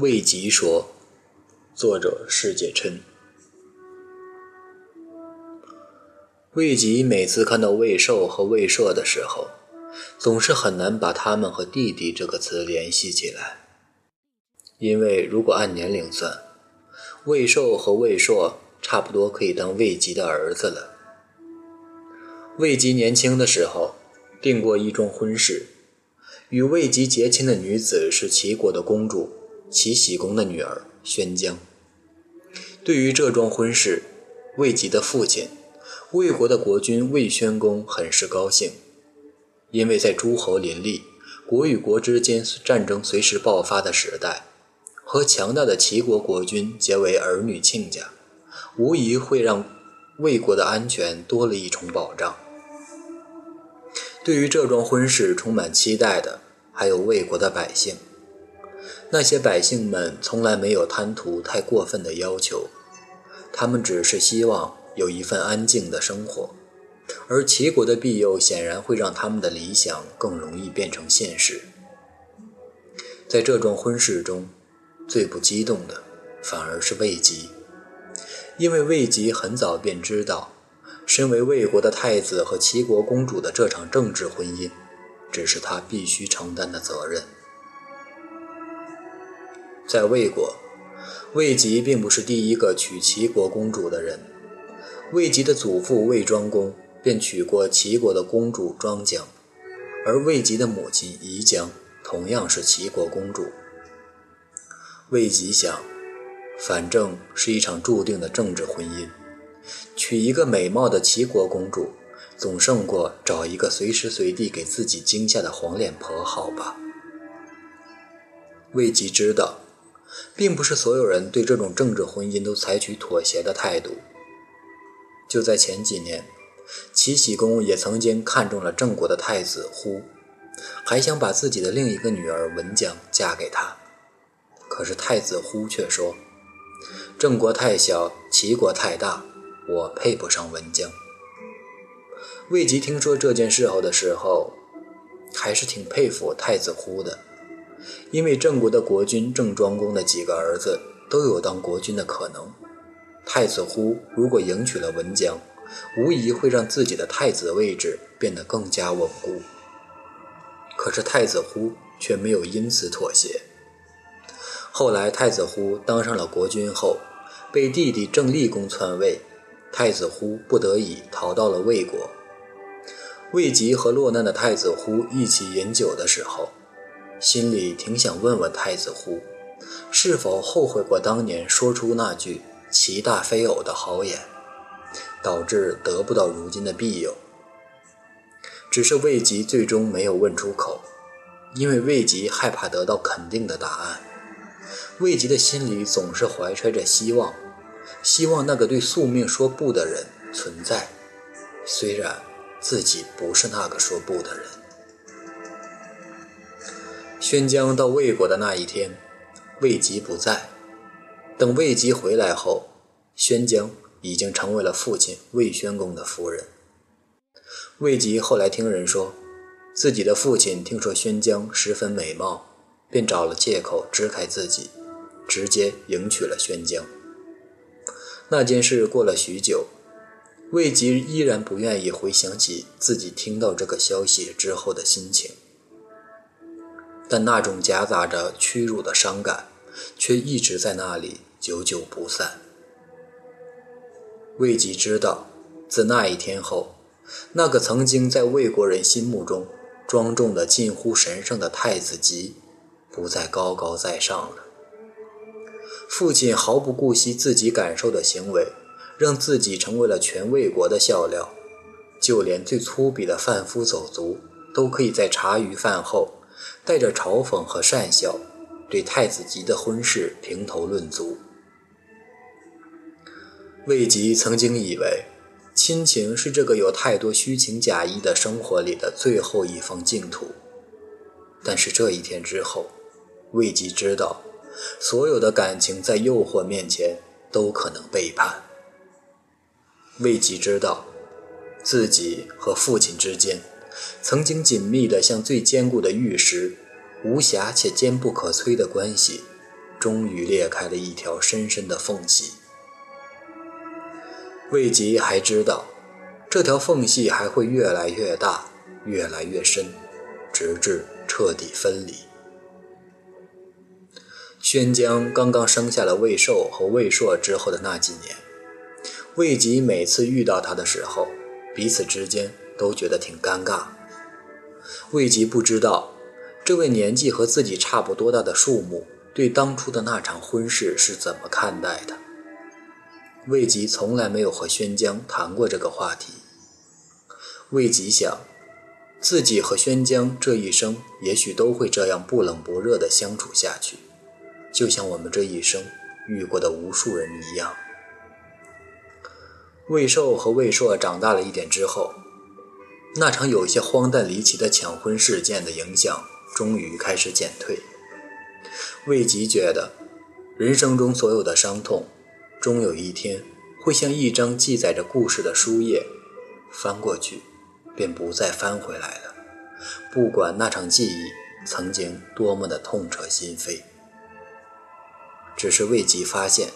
魏吉说，作者世界琛。魏吉每次看到魏寿和魏硕的时候，总是很难把他们和弟弟这个词联系起来，因为如果按年龄算，魏寿和魏硕差不多可以当魏吉的儿子了。魏吉年轻的时候订过一桩婚事，与魏吉结亲的女子是齐国的公主。齐僖公的女儿宣姜。对于这桩婚事，魏吉的父亲，魏国的国君魏宣公很是高兴，因为在诸侯林立、国与国之间战争随时爆发的时代，和强大的齐国国君结为儿女亲家，无疑会让魏国的安全多了一重保障。对于这桩婚事充满期待的，还有魏国的百姓。那些百姓们从来没有贪图太过分的要求，他们只是希望有一份安静的生活，而齐国的庇佑显然会让他们的理想更容易变成现实。在这桩婚事中，最不激动的反而是魏吉，因为魏吉很早便知道，身为魏国的太子和齐国公主的这场政治婚姻，只是他必须承担的责任。在魏国，魏吉并不是第一个娶齐国公主的人。魏吉的祖父魏庄公便娶过齐国的公主庄姜，而魏吉的母亲宜姜同样是齐国公主。魏吉想，反正是一场注定的政治婚姻，娶一个美貌的齐国公主，总胜过找一个随时随地给自己惊吓的黄脸婆好吧？魏吉知道。并不是所有人对这种政治婚姻都采取妥协的态度。就在前几年，齐僖公也曾经看中了郑国的太子忽，还想把自己的另一个女儿文姜嫁给他。可是太子忽却说：“郑国太小，齐国太大，我配不上文姜。”魏吉听说这件事后的时候，还是挺佩服太子忽的。因为郑国的国君郑庄公的几个儿子都有当国君的可能，太子忽如果迎娶了文姜，无疑会让自己的太子位置变得更加稳固。可是太子忽却没有因此妥协。后来太子忽当上了国君后，被弟弟郑厉公篡位，太子忽不得已逃到了魏国。魏吉和落难的太子忽一起饮酒的时候。心里挺想问问太子忽，是否后悔过当年说出那句“齐大非偶”的豪言，导致得不到如今的庇佑。只是魏吉最终没有问出口，因为魏吉害怕得到肯定的答案。魏吉的心里总是怀揣着希望，希望那个对宿命说不的人存在，虽然自己不是那个说不的人。宣姜到魏国的那一天，魏吉不在。等魏吉回来后，宣姜已经成为了父亲魏宣公的夫人。魏吉后来听人说，自己的父亲听说宣姜十分美貌，便找了借口支开自己，直接迎娶了宣姜。那件事过了许久，魏吉依然不愿意回想起自己听到这个消息之后的心情。但那种夹杂着屈辱的伤感，却一直在那里久久不散。魏吉知道，自那一天后，那个曾经在魏国人心目中庄重的近乎神圣的太子吉，不再高高在上了。父亲毫不顾惜自己感受的行为，让自己成为了全魏国的笑料，就连最粗鄙的贩夫走卒，都可以在茶余饭后。带着嘲讽和讪笑，对太子吉的婚事评头论足。魏吉曾经以为，亲情是这个有太多虚情假意的生活里的最后一方净土。但是这一天之后，魏吉知道，所有的感情在诱惑面前都可能背叛。魏吉知道，自己和父亲之间。曾经紧密的像最坚固的玉石，无瑕且坚不可摧的关系，终于裂开了一条深深的缝隙。魏吉还知道，这条缝隙还会越来越大，越来越深，直至彻底分离。宣江刚刚生下了魏寿和魏硕之后的那几年，魏吉每次遇到他的时候，彼此之间都觉得挺尴尬。魏吉不知道，这位年纪和自己差不多大的树木对当初的那场婚事是怎么看待的。魏吉从来没有和宣江谈过这个话题。魏吉想，自己和宣江这一生也许都会这样不冷不热地相处下去。就像我们这一生遇过的无数人一样，魏寿和魏硕长大了一点之后，那场有些荒诞离奇的抢婚事件的影响终于开始减退。魏吉觉得，人生中所有的伤痛，终有一天会像一张记载着故事的书页，翻过去，便不再翻回来了。不管那场记忆曾经多么的痛彻心扉。只是魏吉发现，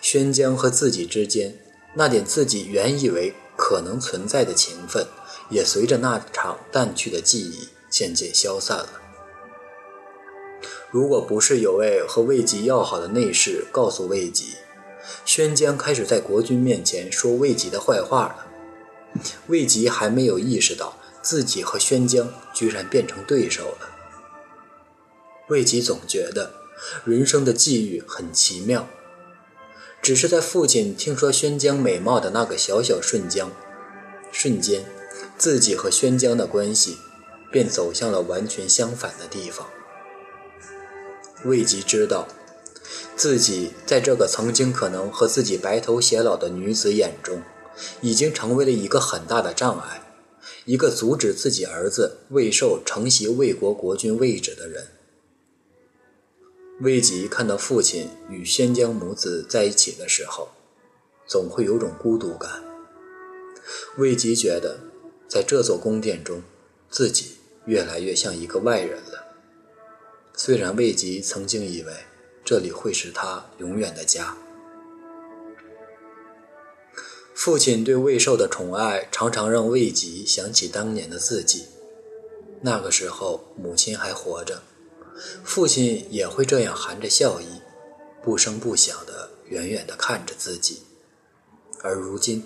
宣江和自己之间那点自己原以为可能存在的情分，也随着那场淡去的记忆渐渐消散了。如果不是有位和魏吉要好的内侍告诉魏吉，宣江开始在国君面前说魏吉的坏话了，魏吉还没有意识到自己和宣江居然变成对手了。魏吉总觉得。人生的际遇很奇妙，只是在父亲听说宣江美貌的那个小小瞬间，瞬间，自己和宣江的关系便走向了完全相反的地方。魏吉知道，自己在这个曾经可能和自己白头偕老的女子眼中，已经成为了一个很大的障碍，一个阻止自己儿子魏寿承袭魏国国君位置的人。魏吉看到父亲与宣江母子在一起的时候，总会有种孤独感。魏吉觉得，在这座宫殿中，自己越来越像一个外人了。虽然魏吉曾经以为这里会是他永远的家，父亲对魏寿的宠爱常常让魏吉想起当年的自己。那个时候，母亲还活着。父亲也会这样含着笑意，不声不响地远远地看着自己。而如今，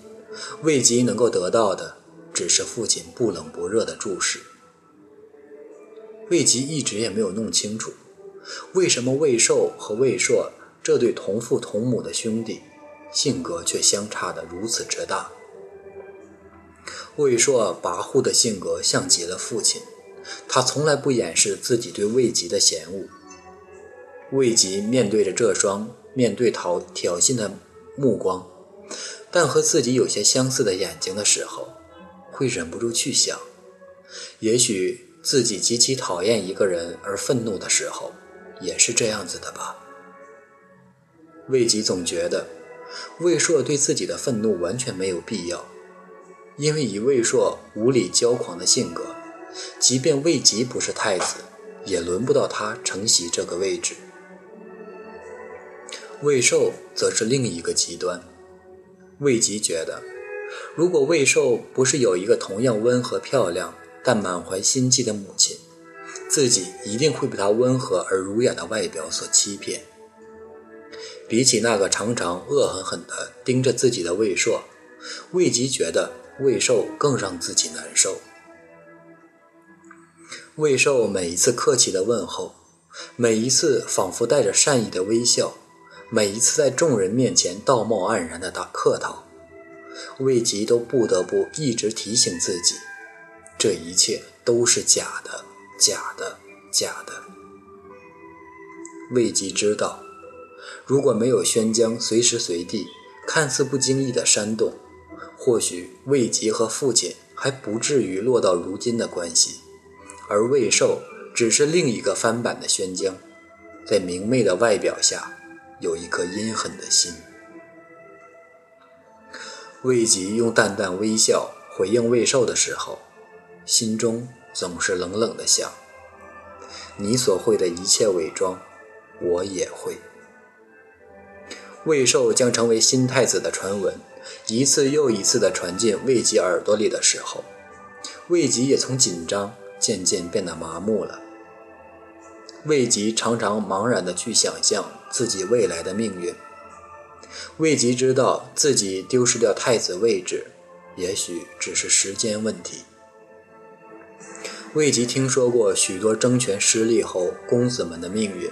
魏吉能够得到的只是父亲不冷不热的注视。魏吉一直也没有弄清楚，为什么魏寿和魏硕这对同父同母的兄弟，性格却相差得如此之大。魏硕跋扈的性格像极了父亲。他从来不掩饰自己对魏吉的嫌恶。魏吉面对着这双面对讨挑衅的目光，但和自己有些相似的眼睛的时候，会忍不住去想：也许自己极其讨厌一个人而愤怒的时候，也是这样子的吧。魏吉总觉得魏硕对自己的愤怒完全没有必要，因为以魏硕无理骄狂的性格。即便魏吉不是太子，也轮不到他承袭这个位置。魏寿则是另一个极端。魏吉觉得，如果魏寿不是有一个同样温和漂亮但满怀心计的母亲，自己一定会被她温和而儒雅的外表所欺骗。比起那个常常恶狠狠地盯着自己的魏硕，魏吉觉得魏寿更让自己难受。魏寿每一次客气的问候，每一次仿佛带着善意的微笑，每一次在众人面前道貌岸然的打客套，魏吉都不得不一直提醒自己，这一切都是假的，假的，假的。魏吉知道，如果没有宣江随时随地看似不经意的煽动，或许魏吉和父亲还不至于落到如今的关系。而魏寿只是另一个翻版的宣江，在明媚的外表下，有一颗阴狠的心。魏吉用淡淡微笑回应魏寿的时候，心中总是冷冷的想：你所会的一切伪装，我也会。魏寿将成为新太子的传闻，一次又一次地传进魏吉耳朵里的时候，魏吉也从紧张渐渐变得麻木了。魏吉常常茫然地去想象自己未来的命运。魏吉知道自己丢失掉太子位置，也许只是时间问题。魏吉听说过许多争权失利后公子们的命运，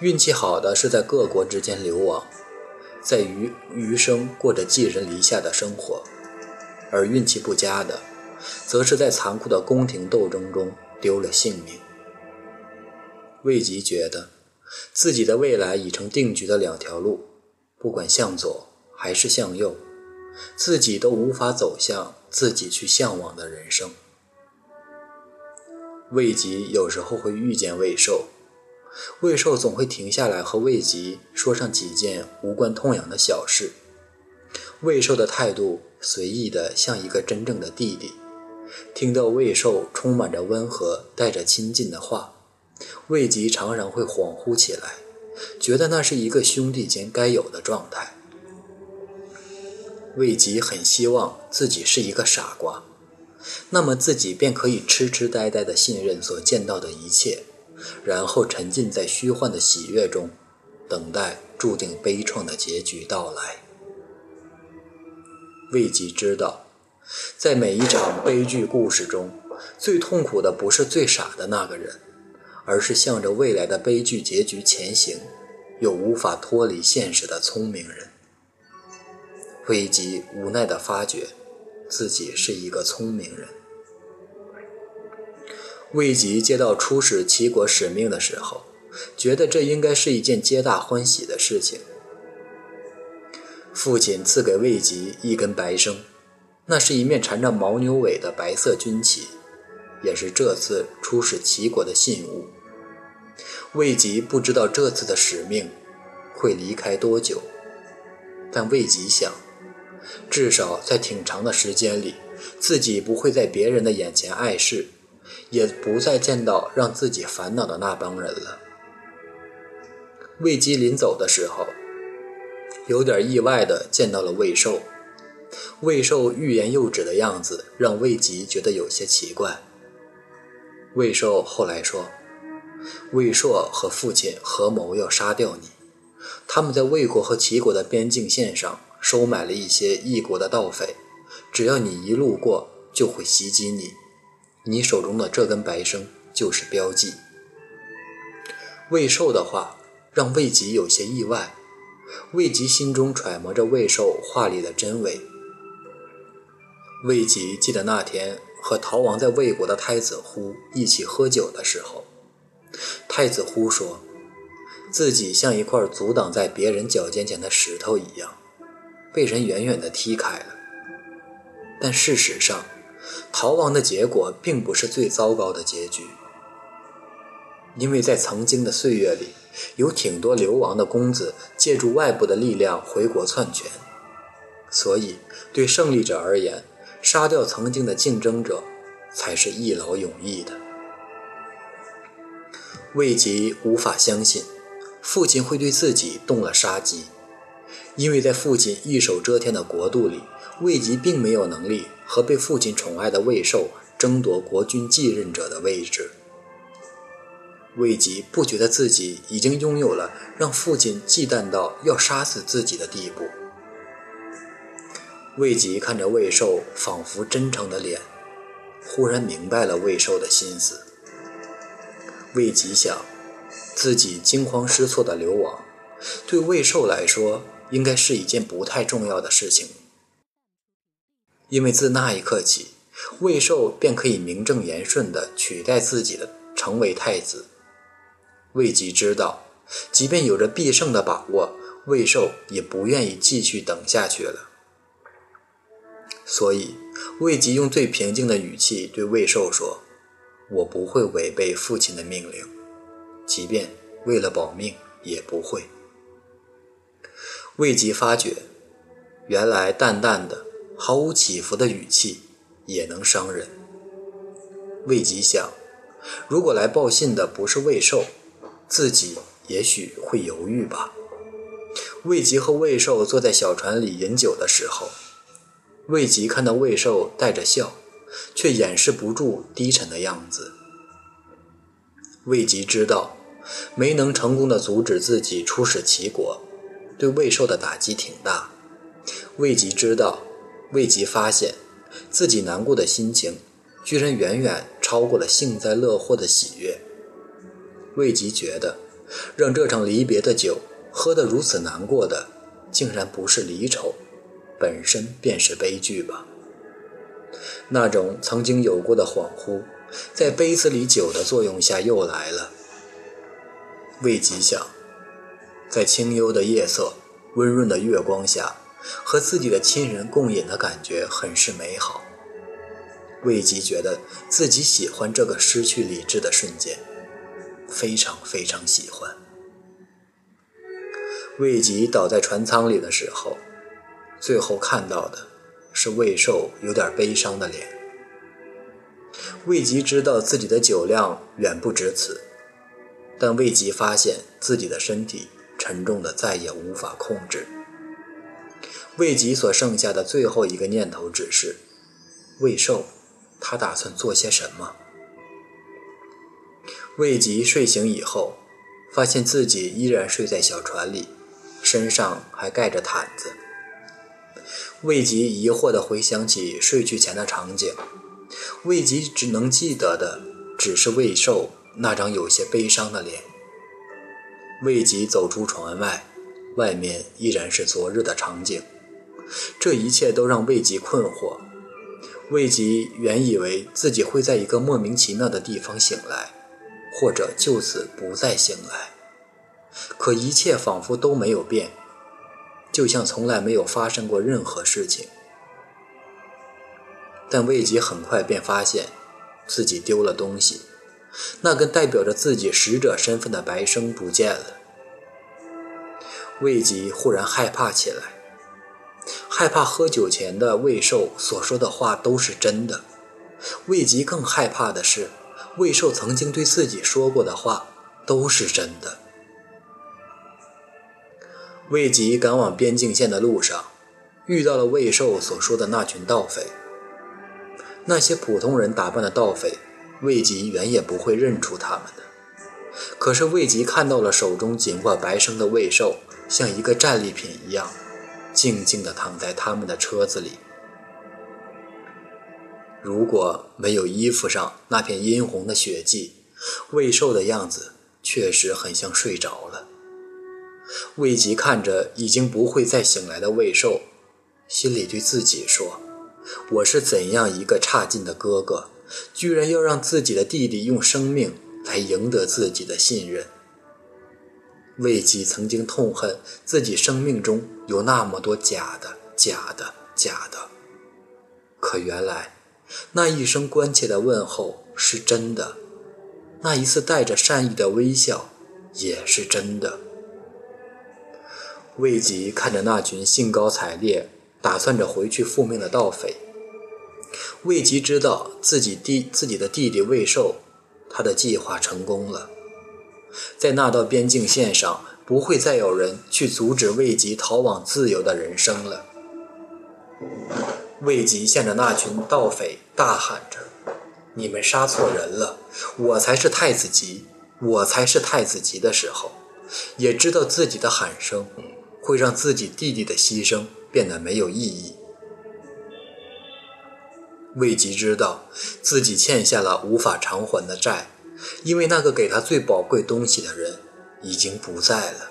运气好的是在各国之间流亡，在余余生过着寄人篱下的生活；而运气不佳的，则是在残酷的宫廷斗争中丢了性命。魏吉觉得，自己的未来已成定局的两条路，不管向左还是向右，自己都无法走向自己去向往的人生。魏吉有时候会遇见魏寿，魏寿总会停下来和魏吉说上几件无关痛痒的小事。魏寿的态度随意的像一个真正的弟弟，听到魏寿充满着温和、带着亲近的话。魏吉常常会恍惚起来，觉得那是一个兄弟间该有的状态。魏吉很希望自己是一个傻瓜，那么自己便可以痴痴呆呆地信任所见到的一切，然后沉浸在虚幻的喜悦中，等待注定悲怆的结局到来。魏吉知道，在每一场悲剧故事中，最痛苦的不是最傻的那个人。而是向着未来的悲剧结局前行，又无法脱离现实的聪明人。魏吉无奈地发觉，自己是一个聪明人。魏吉接到出使齐国使命的时候，觉得这应该是一件皆大欢喜的事情。父亲赐给魏吉一根白绳，那是一面缠着牦牛尾的白色军旗，也是这次出使齐国的信物。魏吉不知道这次的使命会离开多久，但魏吉想，至少在挺长的时间里，自己不会在别人的眼前碍事，也不再见到让自己烦恼的那帮人了。魏吉临走的时候，有点意外的见到了魏寿。魏寿欲言又止的样子让魏吉觉得有些奇怪。魏寿后来说。魏硕和父亲合谋要杀掉你，他们在魏国和齐国的边境线上收买了一些异国的盗匪，只要你一路过，就会袭击你。你手中的这根白绳就是标记。魏寿的话让魏吉有些意外，魏吉心中揣摩着魏寿话里的真伪。魏吉记得那天和逃亡在魏国的太子呼一起喝酒的时候。太子呼说，自己像一块阻挡在别人脚尖前的石头一样，被人远远地踢开了。但事实上，逃亡的结果并不是最糟糕的结局，因为在曾经的岁月里，有挺多流亡的公子借助外部的力量回国篡权，所以对胜利者而言，杀掉曾经的竞争者，才是一劳永逸的。魏吉无法相信，父亲会对自己动了杀机，因为在父亲一手遮天的国度里，魏吉并没有能力和被父亲宠爱的魏寿争夺国君继任者的位置。魏吉不觉得自己已经拥有了让父亲忌惮到要杀死自己的地步。魏吉看着魏寿仿佛真诚的脸，忽然明白了魏寿的心思。魏吉想，自己惊慌失措的流亡，对魏寿来说应该是一件不太重要的事情，因为自那一刻起，魏寿便可以名正言顺地取代自己的成为太子。魏吉知道，即便有着必胜的把握，魏寿也不愿意继续等下去了。所以，魏吉用最平静的语气对魏寿说。我不会违背父亲的命令，即便为了保命也不会。魏吉发觉，原来淡淡的、毫无起伏的语气也能伤人。魏吉想，如果来报信的不是魏寿，自己也许会犹豫吧。魏吉和魏寿坐在小船里饮酒的时候，魏吉看到魏寿带着笑，却掩饰不住低沉的样子。魏吉知道，没能成功的阻止自己出使齐国，对魏寿的打击挺大。魏吉知道，魏吉发现自己难过的心情，居然远远超过了幸灾乐祸的喜悦。魏吉觉得，让这场离别的酒喝得如此难过的，竟然不是离愁，本身便是悲剧吧。那种曾经有过的恍惚，在杯子里酒的作用下又来了。魏吉想，在清幽的夜色、温润的月光下，和自己的亲人共饮的感觉很是美好。魏吉觉得自己喜欢这个失去理智的瞬间。非常非常喜欢。魏吉倒在船舱里的时候，最后看到的是魏寿有点悲伤的脸。魏吉知道自己的酒量远不止此，但魏吉发现自己的身体沉重的再也无法控制。魏吉所剩下的最后一个念头只是：魏寿，他打算做些什么？魏吉睡醒以后，发现自己依然睡在小船里，身上还盖着毯子。魏吉疑惑地回想起睡去前的场景，魏吉只能记得的只是魏寿那张有些悲伤的脸。魏吉走出船外，外面依然是昨日的场景，这一切都让魏吉困惑。魏吉原以为自己会在一个莫名其妙的地方醒来。或者就此不再醒来，可一切仿佛都没有变，就像从来没有发生过任何事情。但魏吉很快便发现自己丢了东西，那根代表着自己使者身份的白绳不见了。魏吉忽然害怕起来，害怕喝酒前的魏寿所说的话都是真的。魏吉更害怕的是。魏寿曾经对自己说过的话都是真的。魏吉赶往边境线的路上，遇到了魏寿所说的那群盗匪。那些普通人打扮的盗匪，魏吉原也不会认出他们的。可是魏吉看到了手中紧握白绳的魏寿，像一个战利品一样，静静地躺在他们的车子里。如果没有衣服上那片殷红的血迹，魏寿的样子确实很像睡着了。魏吉看着已经不会再醒来的魏寿，心里对自己说：“我是怎样一个差劲的哥哥，居然要让自己的弟弟用生命来赢得自己的信任？”魏吉曾经痛恨自己生命中有那么多假的、假的、假的，可原来……那一声关切的问候是真的，那一次带着善意的微笑也是真的。魏吉看着那群兴高采烈、打算着回去复命的盗匪，魏吉知道自己弟自己的弟弟魏寿，他的计划成功了，在那道边境线上，不会再有人去阻止魏吉逃往自由的人生了。魏吉向着那群盗匪大喊着：“你们杀错人了！我才是太子吉，我才是太子吉！”的时候，也知道自己的喊声会让自己弟弟的牺牲变得没有意义。魏吉知道自己欠下了无法偿还的债，因为那个给他最宝贵东西的人已经不在了。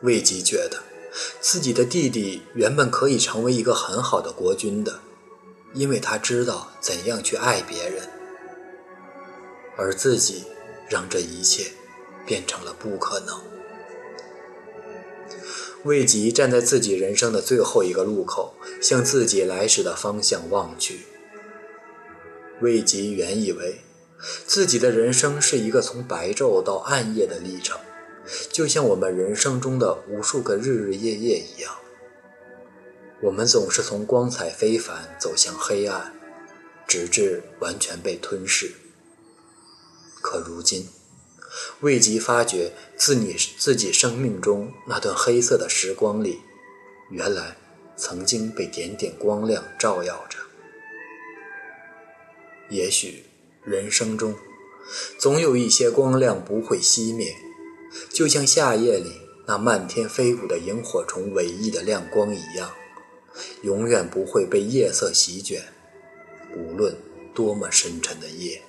魏吉觉得。自己的弟弟原本可以成为一个很好的国君的，因为他知道怎样去爱别人，而自己让这一切变成了不可能。魏吉站在自己人生的最后一个路口，向自己来时的方向望去。魏吉原以为自己的人生是一个从白昼到暗夜的历程。就像我们人生中的无数个日日夜夜一样，我们总是从光彩非凡走向黑暗，直至完全被吞噬。可如今，未及发觉自你自己生命中那段黑色的时光里，原来曾经被点点光亮照耀着。也许人生中总有一些光亮不会熄灭，就像夏夜里那漫天飞舞的萤火虫唯一的亮光一样，永远不会被夜色席卷，无论多么深沉的夜。